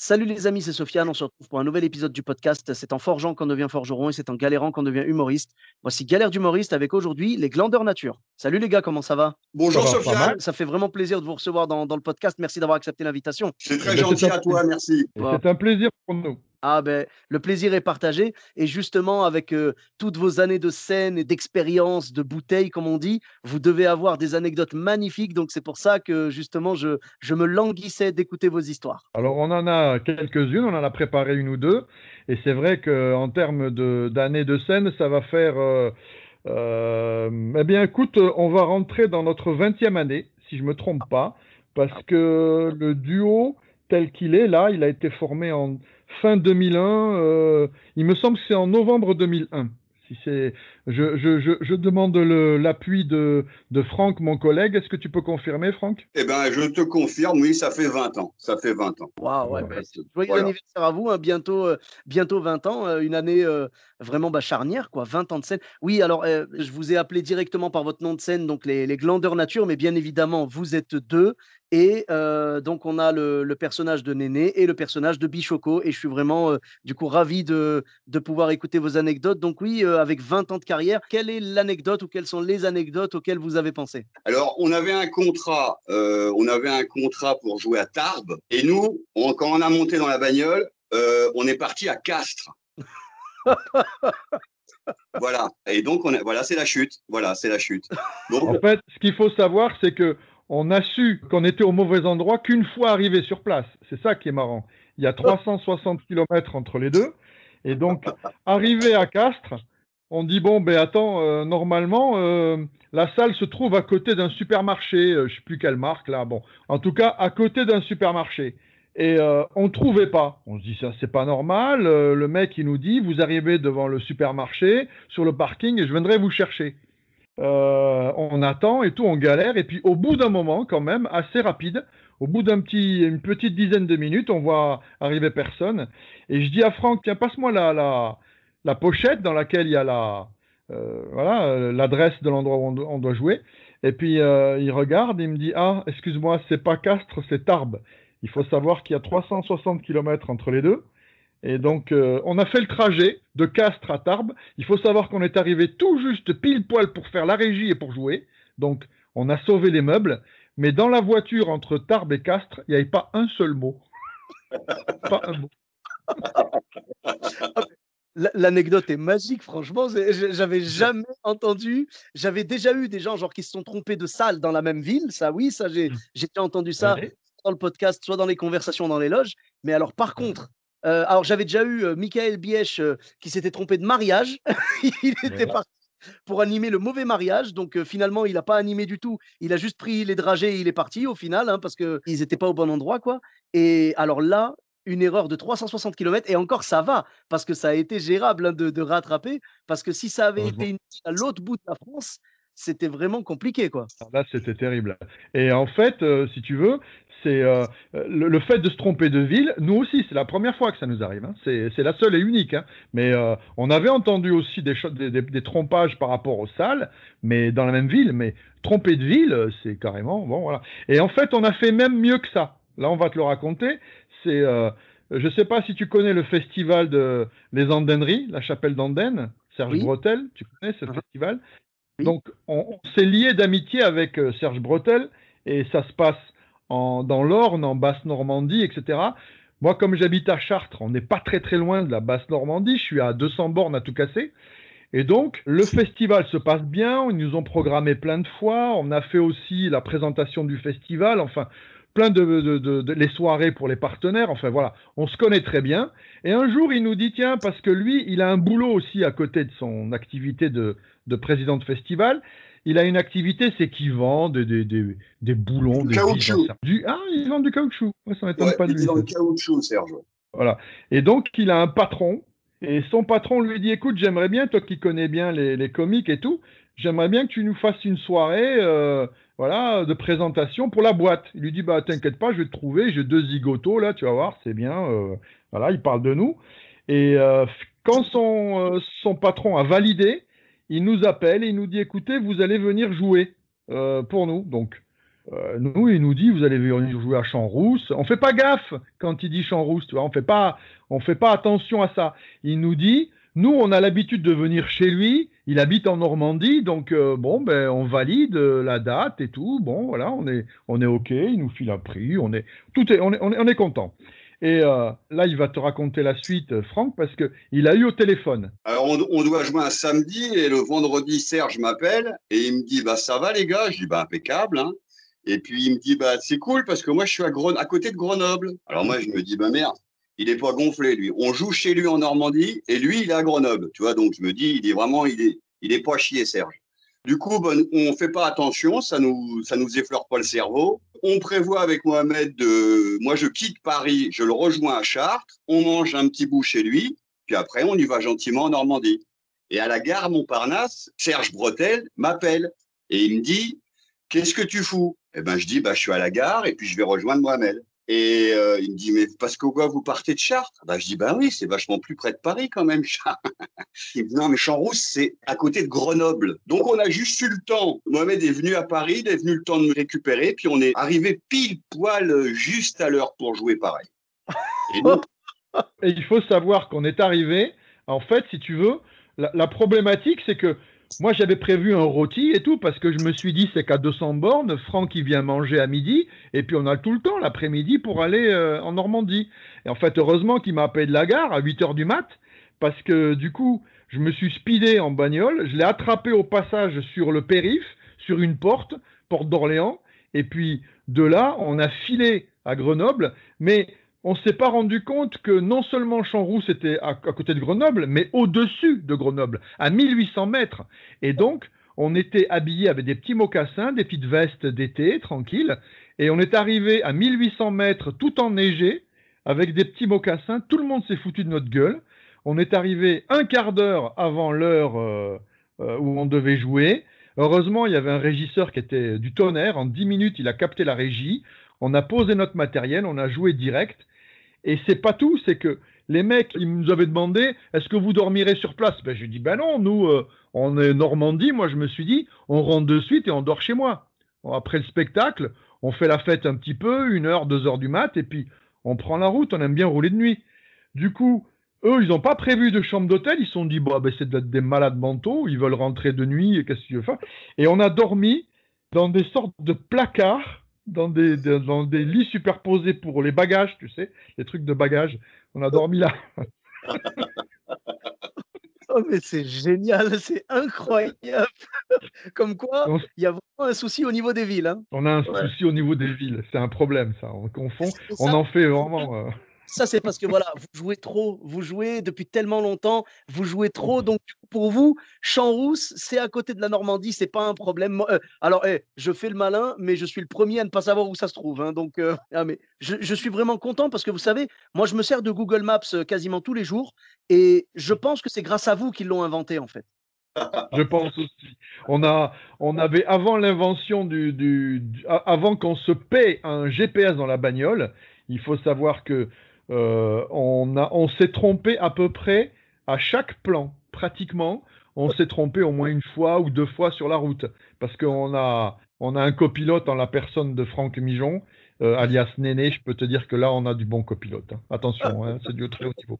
Salut les amis, c'est Sofiane. On se retrouve pour un nouvel épisode du podcast. C'est en forgeant qu'on devient forgeron et c'est en galérant qu'on devient humoriste. Voici Galère d'humoriste avec aujourd'hui les glandeurs nature. Salut les gars, comment ça va? Bonjour Ça va, pas Sofiane. Ça fait vraiment plaisir de vous recevoir dans, dans le podcast. Merci d'avoir accepté l'invitation. c'est très Eh ben, gentil c'est à un- toi, merci. C'est un plaisir pour nous. Ah ben, le plaisir est partagé. Et justement, avec euh, toutes vos années de scène et d'expérience, de bouteilles, comme on dit, vous devez avoir des anecdotes magnifiques. Donc c'est pour ça que justement, je, je me languissais d'écouter vos histoires. Alors, on en a quelques-unes, on en a préparé une ou deux. Et c'est vrai qu'en termes d'années de, scène, ça va faire. euh, euh, eh bien, écoute, on va rentrer dans notre 20e année, si je me trompe pas, parce que le duo tel qu'il est là, il a été formé en fin 2001. euh, il me semble que c'est en novembre 2001. Si c'est, je, je, je, je demande l'appui de, de Franck, mon collègue. Est-ce que tu peux confirmer, Franck? Eh ben, je te confirme, oui, ça fait 20 ans. Ça fait 20 ans. Waouh, ouais, Ouais, ben, c'est- joyeux voilà. anniversaire à vous, hein, bientôt, euh, bientôt 20 ans, euh, une année euh, vraiment bah, charnière, quoi, 20 ans de scène. Oui, alors euh, je vous ai appelé directement par votre nom de scène, donc les, les glandeurs nature, mais bien évidemment, vous êtes deux. Et euh, donc, on a le, le personnage de Néné et le personnage de Bichoco. Et je suis vraiment, euh, du coup, ravi de, de pouvoir écouter vos anecdotes. Donc, oui, euh, avec 20 ans de carrière, quelle est l'anecdote ou quelles sont les anecdotes auxquelles vous avez pensé? Alors, on avait un contrat, euh, on avait un contrat pour jouer à Tarbes. Et nous, on- quand on a monté dans la bagnole, euh, on est parti à Castres. voilà. Et donc, on a, voilà, c'est la chute. Voilà, c'est la chute. En fait, ce qu'il faut savoir, c'est que on a su qu'on était au mauvais endroit qu'une fois arrivé sur place. C'est ça qui est marrant. Il y a 360 km entre les deux. Et donc, arrivé à Castres, on dit bon, ben attends, euh, normalement, euh, la salle se trouve à côté d'un supermarché. euh, je sais plus quelle marque là. Bon, en tout cas, à côté d'un supermarché. Et euh, on trouvait pas. On se dit ça, c'est pas normal. Le mec, il nous dit, vous arrivez devant le supermarché, sur le parking, et je viendrai vous chercher. On attend et tout, on galère. Et puis au bout d'un moment, quand même, assez rapide, au bout d'un petit, une petite dizaine de minutes, on voit arriver personne. Et je dis à Franck, tiens, passe-moi la, la, la pochette dans laquelle il y a la, euh, voilà, euh, l'adresse de l'endroit où on, doit- on doit jouer. Et puis euh, il regarde, il me dit, ah, excuse-moi, c'est pas Castres, c'est Tarbes. Il faut savoir qu'il y a 360 km entre les deux. Et donc, euh, on a fait le trajet de Castres à Tarbes. Il faut savoir qu'on est arrivé tout juste pile poil pour faire la régie et pour jouer. Donc, on a sauvé les meubles. Mais dans la voiture entre Tarbes et Castres, il n'y avait pas un seul mot. pas un mot. L'anecdote est magique, franchement. J'avais jamais entendu. J'avais déjà eu des gens genre qui se sont trompés de salle dans la même ville. Ça, oui, ça, j'ai Mm. j'ai déjà entendu ça Ouais. dans le podcast, soit dans les conversations dans les loges. Mais alors, par contre, euh, alors j'avais déjà eu euh, Michael Biech euh, qui s'était trompé de mariage. il était Voilà. parti pour animer le mauvais mariage. Donc euh, finalement, il n'a pas animé du tout. Il a juste pris les dragées et il est parti au final hein, parce qu'ils n'étaient pas au bon endroit. quoi. Et alors là, une erreur de 360 km, et encore ça va, parce que ça a été gérable hein, de, de rattraper, parce que si ça avait été une, à l'autre bout de la France, c'était vraiment compliqué. quoi. Là, c'était terrible. Et en fait, euh, si tu veux, c'est euh, le, le fait de se tromper de ville. Nous aussi, c'est la première fois que ça nous arrive. hein. C'est c'est la seule et unique. hein. Mais euh, on avait entendu aussi des, des, des- des trompages par rapport aux salles, mais dans la même ville. Mais tromper de ville, euh, c'est carrément bon. Voilà. Et en fait, on a fait même mieux que ça. Là, on va te le raconter. C'est, euh, je sais pas si tu connais le festival de les Andaineries, la chapelle d'Andenne. Serge Oui. Bretel, tu connais ce Mhm. festival? Oui. Donc, on, on s'est lié d'amitié avec euh, Serge Bretel et ça se passe en, dans l'Orne, en Basse-Normandie, etc. Moi, comme j'habite à Chartres, on n'est pas très très loin de la Basse-Normandie, je suis à 200 bornes à tout casser. Et donc, le festival se passe bien, ils nous ont programmé plein de fois, on a fait aussi la présentation du festival, enfin, plein de, de, de- de- les soirées pour les partenaires, enfin voilà, on se connaît très bien. Et un jour, il nous dit, tiens, parce que lui, il a un boulot aussi à côté de son activité de, de président de festival, il a une activité, c'est qu'il vend des, des, des, des boulons, Du des caoutchouc. vis, du, Ah, il vend du caoutchouc. Ouais, ça m'étonne Ouais, pas de il lui. le ça. caoutchouc, Serge. Voilà. Et donc, il a un patron. Et son patron lui dit Écoute, j'aimerais bien, toi qui connais bien les, les comiques et tout, j'aimerais bien que tu nous fasses une soirée euh, voilà, de présentation pour la boîte. Il lui dit Bah, t'inquiète pas, je vais te trouver. J'ai deux zigotos là, tu vas voir, c'est bien. euh, voilà, il parle de nous. Et euh, quand son, son patron a validé, il nous appelle et il nous dit Écoutez, vous allez venir jouer pour nous. Donc, nous, il nous dit Vous allez venir jouer à Champs-Rousse. On fait pas gaffe quand il dit Champs-Rousse, tu vois, on fait pas, on fait pas attention à ça. Il nous dit Nous, on a l'habitude de venir chez lui. Il habite en Normandie, donc euh, bon, ben, on valide euh, la date et tout. Bon, voilà, on est, on est OK. Il nous file un prix. On est, tout est, on est, on est, on est content. Et euh, là, il va te raconter la suite, Franck, parce que il a eu au téléphone. Alors, on, on doit jouer un samedi et le vendredi, Serge m'appelle et il me dit bah, Ça va, les gars? Je dis bah, Impeccable. Hein. Et puis, il me dit bah, C'est cool parce que moi, je suis à, Gren- à côté de Grenoble. Alors, moi, je me dis bah, Merde, il n'est pas gonflé, lui. On joue chez lui en Normandie et lui, il est à Grenoble. Tu vois, donc je me dis Il est vraiment, il est, il est pas chier, Serge. Du coup, ben, on fait pas attention, ça nous, ça nous effleure pas le cerveau. On prévoit avec Mohamed de, moi je quitte Paris, je le rejoins à Chartres, on mange un petit bout chez lui, puis après on y va gentiment en Normandie. Et à la gare Montparnasse, Serge Bretel m'appelle et il me dit, qu'est-ce que tu fous? Eh ben je dis, bah je suis à la gare et puis je vais rejoindre Mohamed. Et euh, il me dit, mais parce que quoi, vous partez de Chartres? Bah, Je dis, bah oui, c'est vachement plus près de Paris quand même, Chartres. Il me dit, non, mais Champs-Rousse, c'est à côté de Grenoble. Donc, on a juste eu le temps. Mohamed est venu à Paris, il est venu le temps de me récupérer, puis on est arrivé pile poil euh, juste à l'heure pour jouer pareil. Et il faut savoir qu'on est arrivé, en fait, si tu veux, la, la problématique, c'est que moi, j'avais prévu un rôti et tout, parce que je me suis dit, c'est qu'à 200 bornes, Franck, il vient manger à midi, et puis on a tout le temps l'après-midi pour aller euh, en Normandie. Et en fait, heureusement qu'il m'a appelé de la gare à 8 heures du mat, parce que du coup, je me suis speedé en bagnole, je l'ai attrapé au passage sur le périph, sur une porte, porte d'Orléans, et puis de là, on a filé à Grenoble, mais on s'est pas rendu compte que non seulement Champs-Rousse était à, côté de Grenoble, mais au-dessus de Grenoble, à 1800 mètres. Et donc, on était habillés avec des petits mocassins, des petites vestes d'été, tranquilles, et on est arrivé à 1800 mètres tout enneigé, avec des petits mocassins, tout le monde s'est foutu de notre gueule. On est arrivé un quart d'heure avant l'heure euh, euh, où on devait jouer. Heureusement, il y avait un régisseur qui était du tonnerre. En 10 minutes, il a capté la régie. On a posé notre matériel, on a joué direct. Et c'est pas tout, c'est que les mecs, ils nous avaient demandé est-ce que vous dormirez sur place? Ben, J'ai dit ben non, nous, euh, on est Normandie. Moi, je me suis dit on rentre de suite et on dort chez moi. Après le spectacle, on fait la fête un petit peu, une heure, deux heures du mat, et puis on prend la route. On aime bien rouler de nuit. Du coup, eux, ils n'ont pas prévu de chambre d'hôtel. Ils se sont dit bah, ben, c'est des malades mentaux. Ils veulent rentrer de nuit. Et qu'est-ce qu'ils veulent faire? Et on a dormi dans des sortes de placards dans des, de- dans des lits superposés pour les bagages, tu sais, les trucs de bagages. On a dormi là. Oh, mais c'est génial, c'est incroyable. Comme quoi, On- il y a vraiment un souci au niveau des villes. Hein. On a un Ouais. souci au niveau des villes. C'est un problème, ça. On confond. On en fait vraiment. euh, ça, c'est parce que voilà, vous jouez trop, vous jouez depuis tellement longtemps, vous jouez trop. Donc, du coup, pour vous, Champs-Rousse, c'est à côté de la Normandie, c'est pas un problème. Euh, alors, eh, je fais le malin, mais je suis le premier à ne pas savoir où ça se trouve. hein. donc, euh, ah, mais je, je suis vraiment content parce que vous savez, moi, je me sers de Google Maps euh, quasiment tous les jours et je pense que c'est grâce à vous qu'ils l'ont inventé, en fait. Je pense aussi. On a, on avait avant l'invention du, du, avant qu'on se paie un GPS dans la bagnole, il faut savoir que euh, on a, on s'est trompé à peu près à chaque plan, pratiquement. On s'est trompé au moins une fois ou deux fois sur la route, parce qu'on a, on a un copilote en la personne de Franck Mijon, euh, alias Néné. Je peux te dire que là, on a du bon copilote. hein. Attention, hein, c'est du très haut niveau.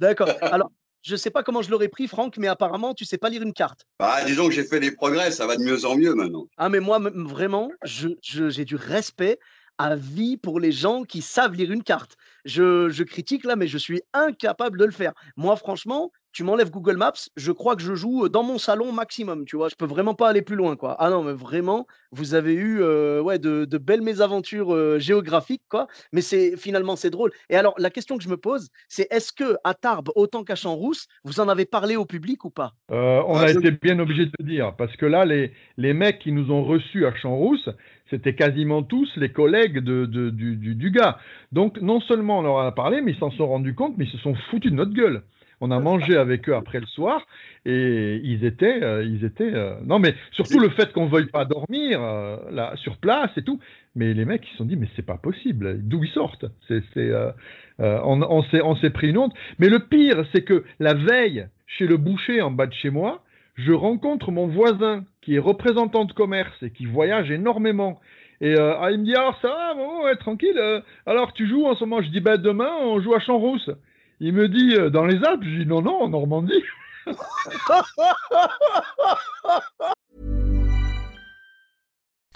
D'accord. Alors, je sais pas comment je l'aurais pris, Franck, mais apparemment, tu sais pas lire une carte. bah, disons que j'ai fait des progrès, ça va de mieux en mieux maintenant. Ah, mais moi, m- vraiment, je- je- j'ai du respect. À vie pour les gens qui savent lire une carte. Je, je critique là, mais je suis incapable de le faire. Moi, franchement, tu m'enlèves Google Maps, je crois que je joue dans mon salon maximum, tu vois. Je peux vraiment pas aller plus loin, quoi. Ah non, mais vraiment, vous avez eu ouais, de, belles mésaventures géographiques, quoi. Mais c'est finalement c'est drôle. Et alors la question que je me pose, c'est est-ce que à Tarbes autant qu'à Champs-Rousse, vous en avez parlé au public ou pas? Euh, On ah, a été bien obligé de le dire parce que là, les, les mecs qui nous ont reçus à Champs-Rousse, c'était quasiment tous les collègues de, du, du, gars. Donc non seulement on leur a parlé, mais ils s'en sont rendus compte, mais ils se sont foutus de notre gueule. On a mangé avec eux après le soir et ils étaient, euh, ils étaient. Euh, non, mais surtout le fait qu'on veuille pas dormir euh, là sur place et tout. Mais les mecs, ils se sont dit, mais c'est pas possible. D'où ils sortent? C'est, on, on s'est, on s'est pris une honte. Mais le pire, c'est que la veille, chez le boucher en bas de chez moi, je rencontre mon voisin qui est représentant de commerce et qui voyage énormément. Et ah, il me dit alors ça va, ouais, tranquille. alors tu joues en ce moment? Je dis ben demain on joue à Champs-Rousse. Il me dit euh, dans les Alpes? Je dis non, non, en Normandie.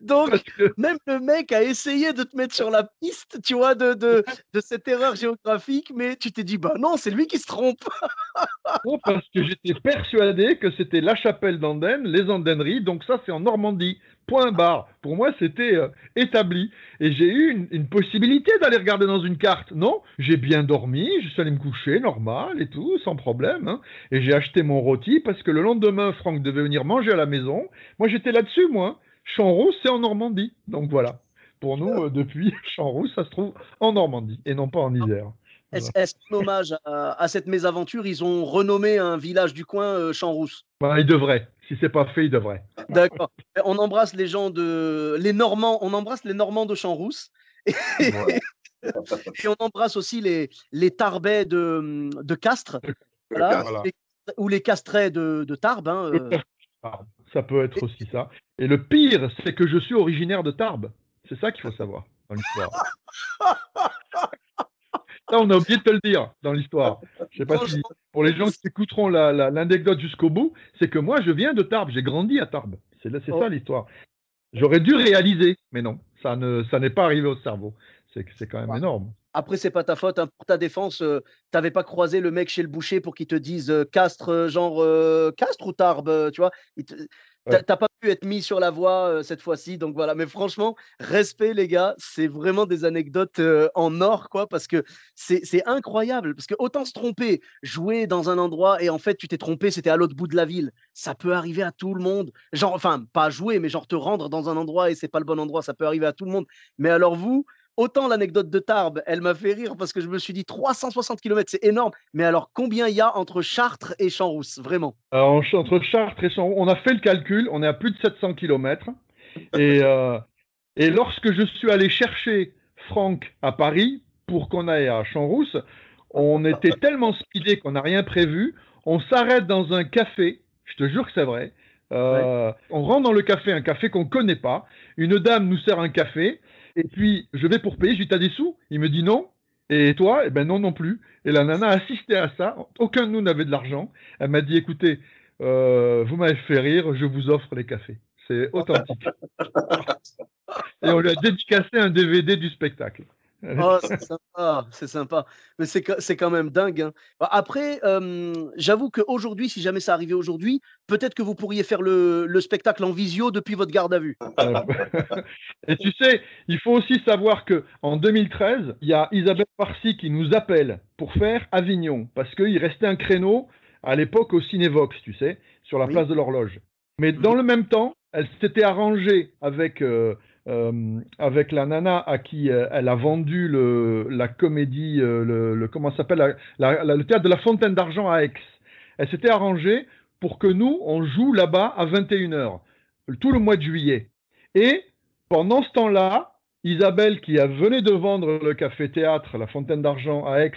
Donc même le mec a essayé de te mettre sur la piste, tu vois, de, de, de cette erreur géographique, mais tu t'es dit bah non, c'est lui qui se trompe. non, parce que j'étais persuadé que c'était la chapelle d'Andenne, les Andенneries, donc ça c'est en Normandie. Point barre. Pour moi, c'était euh, établi. Et j'ai eu une, possibilité d'aller regarder dans une carte. Non, j'ai bien dormi, je suis allé me coucher, normal et tout, sans problème. Hein. Et j'ai acheté mon rôti parce que le lendemain, Franck devait venir manger à la maison. Moi, j'étais là-dessus, moi. Champs-Rousse, c'est en Normandie. Donc voilà. Pour nous, euh, depuis Champs-Rousse, ça se trouve en Normandie et non pas en Isère. Est-ce qu'en hommage à, cette mésaventure, ils ont renommé un village du coin euh, Champs-Rousse bah, Ils devraient. Si c'est pas fait, ils devraient. D'accord. On embrasse les gens de les Normands. On embrasse les Normands de Champs-Rousse. Et... on embrasse aussi les, les Tarbais de, de Castres. ou les Castrais de, de Tarbes. Hein, euh. Ça peut être aussi ça. Et le pire, c'est que je suis originaire de Tarbes. C'est ça qu'il faut savoir dans l'histoire. on a oublié de te le dire dans l'histoire. Je sais pas si pour les gens qui écouteront l'anecdote jusqu'au bout, c'est que moi je viens de Tarbes, j'ai grandi à Tarbes. C'est ça oh. l'histoire. J'aurais dû réaliser, mais non, ça ne ça n'est pas arrivé au cerveau. C'est c'est quand même énorme. Après, c'est pas ta faute. Hein. Pour ta défense, tu euh, t'avais pas croisé le mec chez le boucher pour qu'il te dise euh, Castre, euh, genre Castre ou Tarbes, tu vois? T'as pas être mis sur la voie cette fois-ci, donc voilà. Mais franchement, respect les gars, c'est vraiment des anecdotes en or, quoi, parce que c'est incroyable. Parce que autant se tromper, jouer dans un endroit et en fait tu t'es trompé, c'était à l'autre bout de la ville. Ça peut arriver à tout le monde. Genre, enfin, pas jouer, mais genre te rendre dans un endroit et c'est pas le bon endroit, ça peut arriver à tout le monde. Mais alors vous, Autant l'anecdote de Tarbes, elle m'a fait rire parce que je me suis dit 360 km, c'est énorme. Mais alors, combien il y a entre Chartres et Champs-Rousse, vraiment? Entre Chartres et Champs-Rousse, on a fait le calcul, on est à plus de 700 km. Et, euh, et lorsque je suis allé chercher Franck à Paris pour qu'on aille à Champs-Rousse, on était tellement speedé qu'on n'a rien prévu. On s'arrête dans un café, je te jure que c'est vrai. Euh, on rentre dans le café, un café qu'on ne connaît pas. Une dame nous sert un café. Et puis, je vais pour payer, je lui dis, t'as des sous? Il me dit non. Et toi? Eh ben non non plus. Et la nana a assisté à ça. Aucun de nous n'avait de l'argent. Elle m'a dit, écoutez, euh, vous m'avez fait rire, je vous offre les cafés. C'est authentique. Et on lui a dédicacé un DVD du spectacle. Oh, c'est sympa, c'est sympa. Mais c'est, c'est quand même dingue. Hein. Bah, après, j'avoue qu'aujourd'hui, si jamais ça arrivait aujourd'hui, peut-être que vous pourriez faire le, le spectacle en visio depuis votre garde à vue. Et tu sais, il faut aussi savoir que en 2013, il y a Isabelle Farsi qui nous appelle pour faire Avignon, parce qu'il restait un créneau à l'époque au Cinévox, tu sais, sur la place de l'horloge. Mais dans le même temps, elle s'était arrangée avec euh, euh, avec la nana à qui euh, elle a vendu la comédie, euh, le, comment s'appelle, le théâtre de la Fontaine d'Argent à Aix. Elle s'était arrangée pour que nous, on joue là-bas à 21h, tout le mois de juillet. Et pendant ce temps-là, Isabelle, qui venait de vendre le café-théâtre, la Fontaine d'Argent à Aix,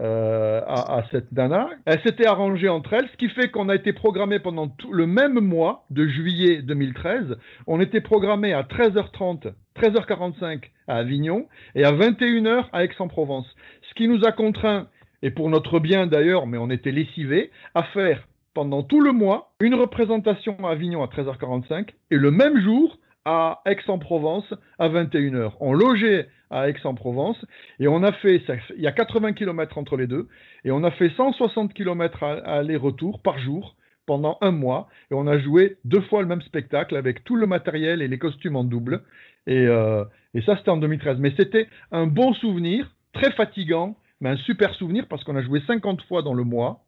euh, à, cette nana. Elle s'était arrangée entre elles, ce qui fait qu'on a été programmé pendant tout le même mois de juillet 2013. On était programmé à 13h30, 13h45 à Avignon et à 21h à Aix-en-Provence. Ce qui nous a contraint, et pour notre bien d'ailleurs, mais on était lessivés, à faire pendant tout le mois une représentation à Avignon à 13h45 et le même jour à Aix-en-Provence à 21h. On logeait à Aix-en-Provence et on a fait, il y a 80 km entre les deux, et on a fait 160 km aller-retour par jour pendant un mois et on a joué deux fois le même spectacle avec tout le matériel et les costumes en double. Et, euh, et ça, c'était en 2013. Mais c'était un bon souvenir, très fatigant, mais un super souvenir parce qu'on a joué 50 fois dans le mois.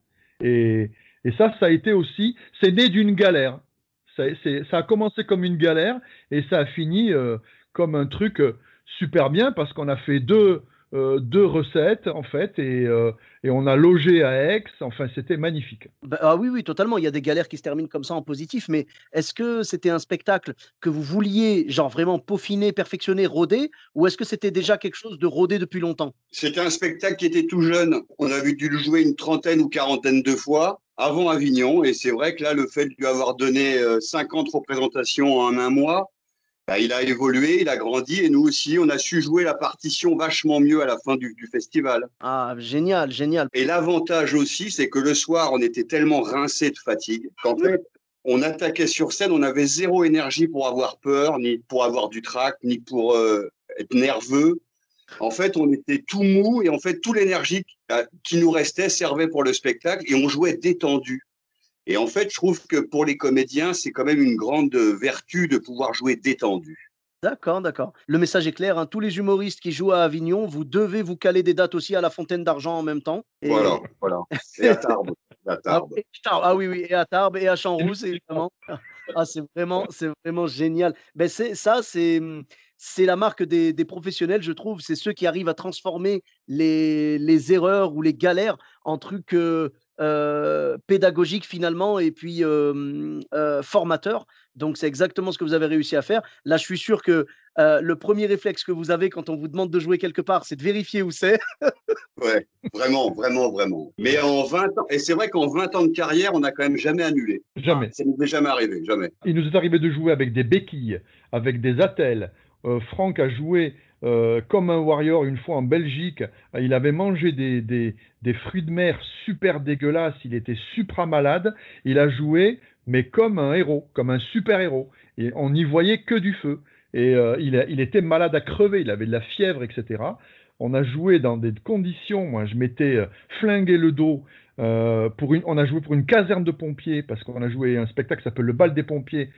Et, et ça, ça a été aussi, c'est né d'une galère. Ça, ça, a commencé comme une galère et ça a fini euh, comme un truc euh, super bien parce qu'on a fait deux, euh, deux recettes en fait et, et, on a logé à Aix. Enfin, c'était magnifique. Bah, ah oui, oui, totalement. Il y a des galères qui se terminent comme ça en positif. Mais est-ce que c'était un spectacle que vous vouliez, genre vraiment peaufiner, perfectionner, roder, ou est-ce que c'était déjà quelque chose de rodé depuis longtemps? C'était un spectacle qui était tout jeune. On avait dû le jouer une trentaine ou quarantaine de fois avant Avignon. Et c'est vrai que là, le fait de lui avoir donné 50 euh, représentations en un mois, bah, il a évolué, il a grandi et nous aussi, on a su jouer la partition vachement mieux à la fin du, festival. Ah, génial, génial. Et l'avantage aussi, c'est que le soir, on était tellement rincé de fatigue qu'en fait, on attaquait sur scène, on avait zéro énergie pour avoir peur, ni pour avoir du trac, ni pour euh, être nerveux. En fait, on était tout mou et en fait, toute l'énergie euh, qui nous restait servait pour le spectacle et on jouait détendu. Et en fait, je trouve que pour les comédiens, c'est quand même une grande vertu de pouvoir jouer détendu. D'accord, d'accord. Le message est clair. Hein. Tous les humoristes qui jouent à Avignon, vous devez vous caler des dates aussi à la Fontaine d'Argent en même temps. Voilà, voilà. Et à Tarbes. Ah, ah, oui, oui, et à Tarbes et à Champs-Rousse, évidemment. Ah, c'est vraiment, c'est vraiment génial. Ben, c'est ça, c'est c'est la marque des, professionnels, je trouve. C'est ceux qui arrivent à transformer les, les erreurs ou les galères en trucs pédagogiques finalement et puis formateurs. Donc c'est exactement ce que vous avez réussi à faire. Là, je suis sûr que le premier réflexe que vous avez quand on vous demande de jouer quelque part, c'est de vérifier où c'est. ouais, vraiment, vraiment, vraiment. Mais en 20 ans, et c'est vrai qu'en 20 ans de carrière, on n'a quand même jamais annulé. Jamais. Ça nous est jamais arrivé, jamais. Il nous est arrivé de jouer avec des béquilles, avec des attelles, euh, Franck a joué euh, comme un warrior une fois en Belgique. Il avait mangé des, des, fruits de mer super dégueulasses. Il était supra malade. Il a joué, mais comme un héros, comme un super héros. Et on n'y voyait que du feu. Et euh, il, était malade à crever. Il avait de la fièvre, etc. On a joué dans des conditions. Moi, je m'étais flingué le dos. pour une, on a joué pour une caserne de pompiers parce qu'on a joué un spectacle qui s'appelle Le bal des pompiers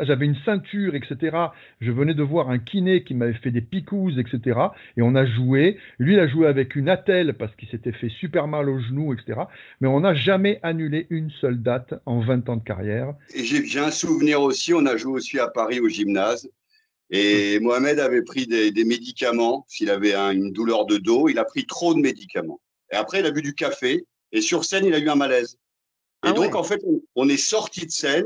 j'avais une ceinture, etc. Je venais de voir un kiné qui m'avait fait des picouses, etc. Et on a joué. Lui, il a joué avec une attelle parce qu'il s'était fait super mal au genou, etc. Mais on n'a jamais annulé une seule date en 20 ans de carrière. Et j'ai un souvenir aussi, on a joué aussi à Paris au gymnase. Et Mohamed avait pris des, médicaments, s'il avait une douleur de dos, il a pris trop de médicaments. Et après, il a bu du café, et sur scène, il a eu un malaise. Et ah donc, en fait, on est sorti de scène,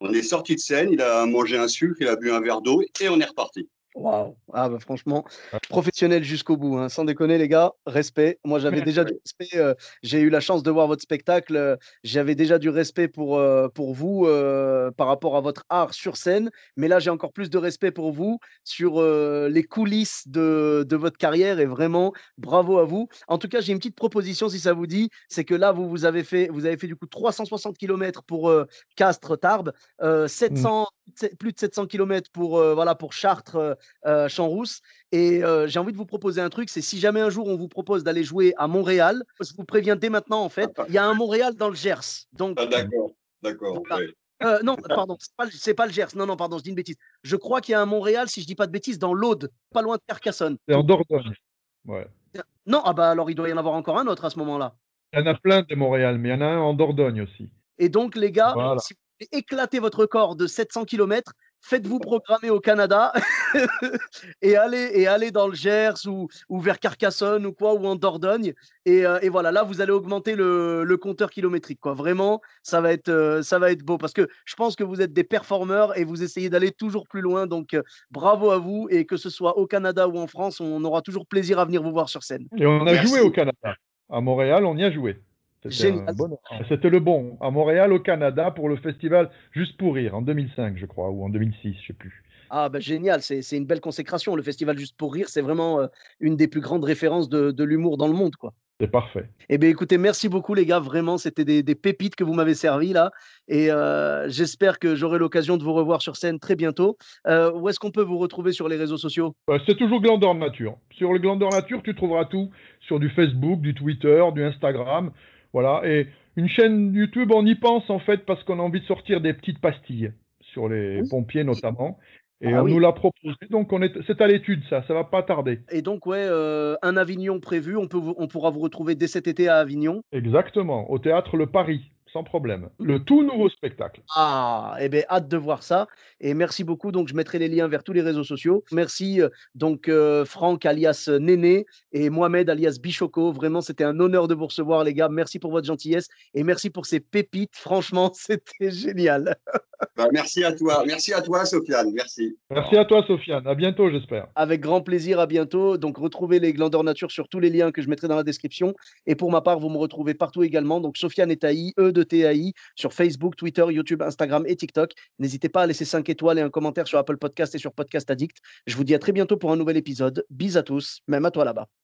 on est sorti de scène, il a mangé un sucre, il a bu un verre d'eau et on est reparti. Waouh Ah bah franchement, professionnel jusqu'au bout, hein. sans déconner les gars, respect. Moi j'avais déjà du respect, euh, j'ai eu la chance de voir votre spectacle, euh, j'avais déjà du respect pour, euh, pour vous par rapport à votre art sur scène, mais là j'ai encore plus de respect pour vous sur les coulisses de, de, votre carrière et vraiment bravo à vous. En tout cas j'ai une petite proposition si ça vous dit, c'est que là vous, vous, avez fait, vous avez fait du coup 360 km pour Castres-Tarbes, 700, mmh. plus de 700 km pour, voilà, pour Chartres euh, Champs-Rousse. Et euh, j'ai envie de vous proposer un truc, c'est si jamais un jour on vous propose d'aller jouer à Montréal, je vous préviens dès maintenant en fait, il y a un Montréal dans le Gers. Donc, ah, d'accord, d'accord. Euh, non, pardon, c'est pas, pas, le Gers. Non, non, pardon, je dis une bêtise. Je crois qu'il y a un Montréal, si je dis pas de bêtises, dans l'Aude, pas loin de Carcassonne. C'est en Dordogne. Ouais. Non, ah bah alors il doit y en avoir encore un autre à ce moment-là. Il y en a plein de Montréal, mais il y en a un en Dordogne aussi. Et donc, les gars, si vous voulez éclater votre corps de 700 km, faites-vous programmer au Canada et allez et allez dans le Gers ou, ou vers Carcassonne ou quoi ou en Dordogne et, euh, et voilà là vous allez augmenter le, le, compteur kilométrique quoi vraiment ça va être euh, ça va être beau parce que je pense que vous êtes des performeurs et vous essayez d'aller toujours plus loin donc euh, bravo à vous et que ce soit au Canada ou en France on aura toujours plaisir à venir vous voir sur scène. Et on a Merci. joué au Canada à Montréal on y a joué. C'était le bon. À Montréal, au Canada, pour le festival Juste pour Rire, en 2005, je crois, ou en 2006, je ne sais plus. Ah, bah, génial, c'est une belle consécration. Le festival Juste pour Rire, c'est vraiment euh, une des plus grandes références de, de l'humour dans le monde. quoi. C'est parfait. Eh bien, écoutez, merci beaucoup, les gars. Vraiment, c'était des, des, pépites que vous m'avez servi là. Et euh, j'espère que j'aurai l'occasion de vous revoir sur scène très bientôt. Euh, où est-ce qu'on peut vous retrouver sur les réseaux sociaux? C'est toujours Glandor Nature. Sur le Glandor Nature, tu trouveras tout sur du Facebook, du Twitter, du Instagram. Voilà. Et une chaîne YouTube, on y pense en fait parce qu'on a envie de sortir des petites pastilles sur les oui. pompiers notamment. Et ah, on oui. nous l'a proposé, donc on est, c'est à l'étude ça, ça va pas tarder. Et donc ouais, euh, un Avignon prévu, on, peut on pourra vous retrouver dès cet été à Avignon. Exactement, au théâtre Le Paris sans problème. Le tout nouveau spectacle. Ah, eh bien, hâte de voir ça. Et merci beaucoup. Donc, je mettrai les liens vers tous les réseaux sociaux. Merci, euh, donc, euh, Franck alias Néné et Mohamed alias Bichoco. Vraiment, c'était un honneur de vous recevoir, les gars. Merci pour votre gentillesse et merci pour ces pépites. Franchement, c'était génial. bah, merci à toi. Merci à toi, Sofiane. Merci. Merci à toi, Sofiane. À bientôt, j'espère. Avec grand plaisir. À bientôt. Donc, retrouvez les Glandeurs Nature sur tous les liens que je mettrai dans la description. Et pour ma part, vous me retrouvez partout également. Donc, Sofiane et Taï, E de TAI sur Facebook, Twitter, YouTube, Instagram et TikTok. N'hésitez pas à laisser 5 étoiles et un commentaire sur Apple Podcast et sur Podcast Addict. Je vous dis à très bientôt pour un nouvel épisode. Bis à tous, même à toi là-bas.